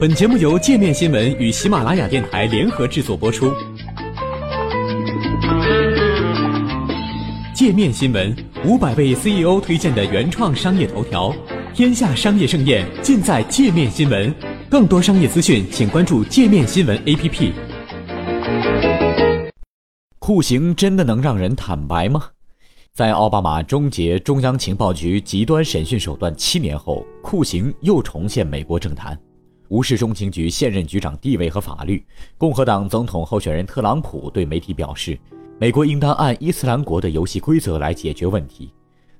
本节目由界面新闻与喜马拉雅电台联合制作播出。界面新闻五百位 CEO 推荐的原创商业头条，天下商业盛宴尽在界面新闻。更多商业资讯，请关注界面新闻 APP。酷刑真的能让人坦白吗？在奥巴马终结中央情报局极端审讯手段七年后，酷刑又重现美国政坛。无视中情局现任局长地位和法律，共和党总统候选人特朗普对媒体表示，美国应当按伊斯兰国的游戏规则来解决问题。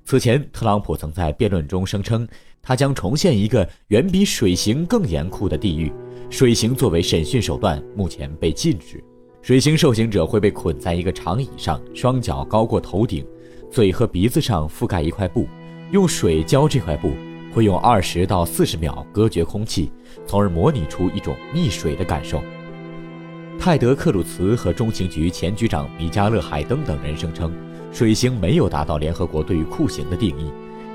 此前，特朗普曾在辩论中声称，他将重现一个远比水刑更严酷的地狱。水刑作为审讯手段，目前被禁止。水刑受刑者会被捆在一个长椅上，双脚高过头顶，嘴和鼻子上覆盖一块布，用水浇这块布。会用二十到四十秒隔绝空气，从而模拟出一种溺水的感受。泰德·克鲁茨和中情局前局长米加勒·海登等人声称，水刑没有达到联合国对于酷刑的定义。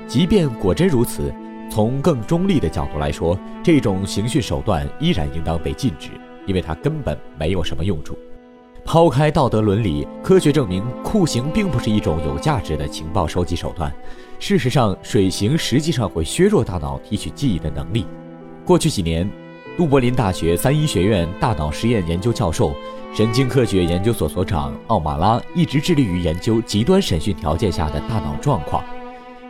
即便果真如此，从更中立的角度来说，这种刑讯手段依然应当被禁止，因为它根本没有什么用处。抛开道德伦理，科学证明酷刑并不是一种有价值的情报收集手段。事实上，水刑实际上会削弱大脑提取记忆的能力。过去几年，杜柏林大学三一学院大脑实验研究教授、神经科学研究所所长奥马拉一直致力于研究极端审讯条件下的大脑状况。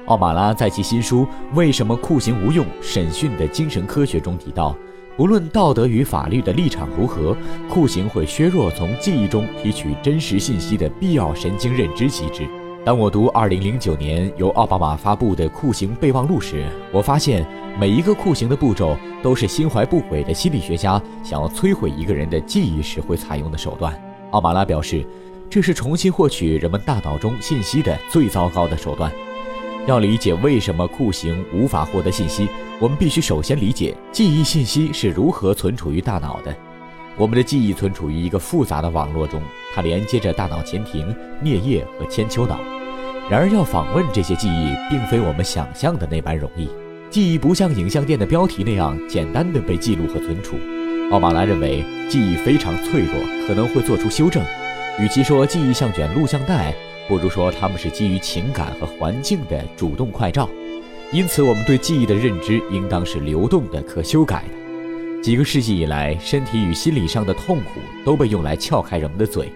奥马拉在其新书《为什么酷刑无用：审讯的精神科学》中提到。不论道德与法律的立场如何，酷刑会削弱从记忆中提取真实信息的必要神经认知机制。当我读2009年由奥巴马发布的酷刑备忘录时，我发现每一个酷刑的步骤都是心怀不轨的心理学家想要摧毁一个人的记忆时会采用的手段。奥马拉表示，这是重新获取人们大脑中信息的最糟糕的手段。要理解为什么酷刑无法获得信息，我们必须首先理解记忆信息是如何存储于大脑的。我们的记忆存储于一个复杂的网络中，它连接着大脑前庭、颞叶和千丘脑。然而，要访问这些记忆，并非我们想象的那般容易。记忆不像影像店的标题那样简单的被记录和存储。奥马拉认为，记忆非常脆弱，可能会做出修正。与其说记忆像卷录像带，不如说，他们是基于情感和环境的主动快照，因此我们对记忆的认知应当是流动的、可修改的。几个世纪以来，身体与心理上的痛苦都被用来撬开人们的嘴。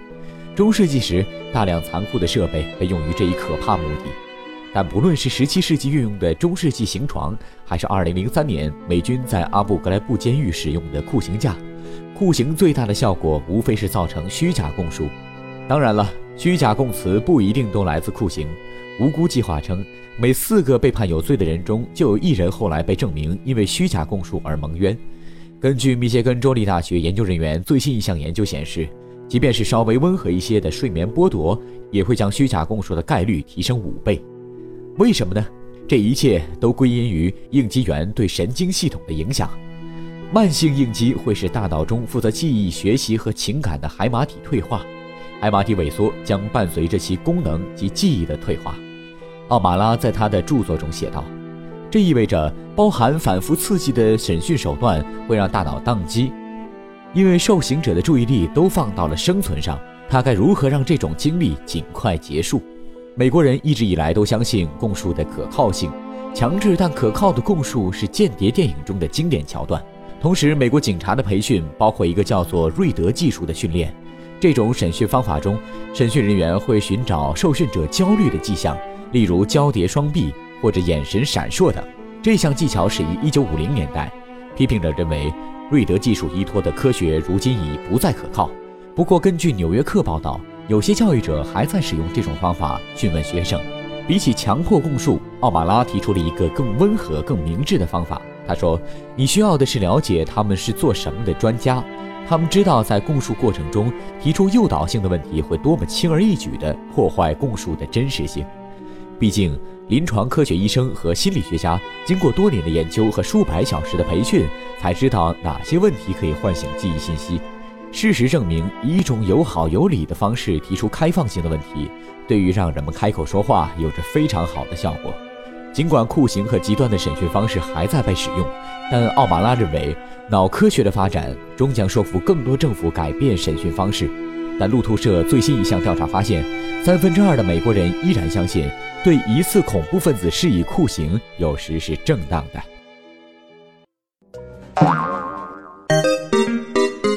中世纪时，大量残酷的设备被用于这一可怕目的。但不论是17世纪运用的中世纪刑床，还是2003年美军在阿布格莱布监狱使用的酷刑架，酷刑最大的效果无非是造成虚假供述。当然了。虚假供词不一定都来自酷刑。无辜计划称，每四个被判有罪的人中，就有一人后来被证明因为虚假供述而蒙冤。根据密歇根州立大学研究人员最新一项研究显示，即便是稍微温和一些的睡眠剥夺，也会将虚假供述的概率提升五倍。为什么呢？这一切都归因于应激源对神经系统的影响。慢性应激会使大脑中负责记忆、学习和情感的海马体退化。海马体萎缩将伴随着其功能及记忆的退化。奥马拉在他的著作中写道：“这意味着包含反复刺激的审讯手段会让大脑宕机，因为受刑者的注意力都放到了生存上，他该如何让这种经历尽快结束？”美国人一直以来都相信供述的可靠性，强制但可靠的供述是间谍电影中的经典桥段。同时，美国警察的培训包括一个叫做瑞德技术的训练。这种审讯方法中，审讯人员会寻找受讯者焦虑的迹象，例如交叠双臂或者眼神闪烁等。这项技巧始于1950年代。批评者认为，瑞德技术依托的科学如今已不再可靠。不过，根据《纽约客》报道，有些教育者还在使用这种方法询问学生。比起强迫供述，奥马拉提出了一个更温和、更明智的方法。他说：“你需要的是了解他们是做什么的专家。”他们知道，在供述过程中提出诱导性的问题会多么轻而易举地破坏供述的真实性。毕竟，临床科学医生和心理学家经过多年的研究和数百小时的培训，才知道哪些问题可以唤醒记忆信息。事实证明，以一种有好有理的方式提出开放性的问题，对于让人们开口说话有着非常好的效果。尽管酷刑和极端的审讯方式还在被使用，但奥马拉认为，脑科学的发展终将说服更多政府改变审讯方式。但路透社最新一项调查发现，三分之二的美国人依然相信对疑似恐怖分子施以酷刑有时是正当的。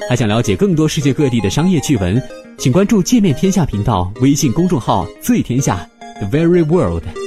还想了解更多世界各地的商业趣闻，请关注“界面天下”频道微信公众号“最天下 The Very World”。